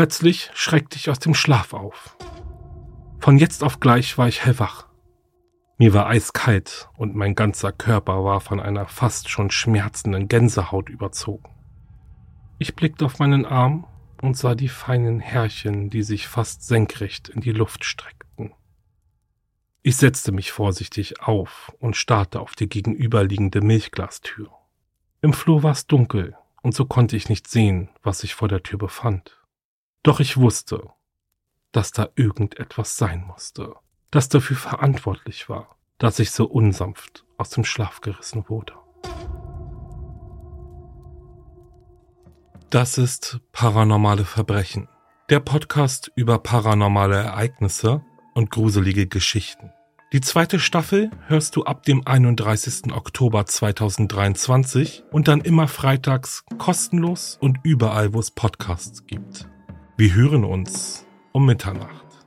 Plötzlich schreckte ich aus dem Schlaf auf. Von jetzt auf gleich war ich hellwach. Mir war eiskalt und mein ganzer Körper war von einer fast schon schmerzenden Gänsehaut überzogen. Ich blickte auf meinen Arm und sah die feinen Härchen, die sich fast senkrecht in die Luft streckten. Ich setzte mich vorsichtig auf und starrte auf die gegenüberliegende Milchglastür. Im Flur war es dunkel und so konnte ich nicht sehen, was sich vor der Tür befand. Doch ich wusste, dass da irgendetwas sein musste, das dafür verantwortlich war, dass ich so unsanft aus dem Schlaf gerissen wurde. Das ist Paranormale Verbrechen, der Podcast über paranormale Ereignisse und gruselige Geschichten. Die zweite Staffel hörst du ab dem 31. Oktober 2023 und dann immer freitags kostenlos und überall, wo es Podcasts gibt. Wir hören uns um Mitternacht.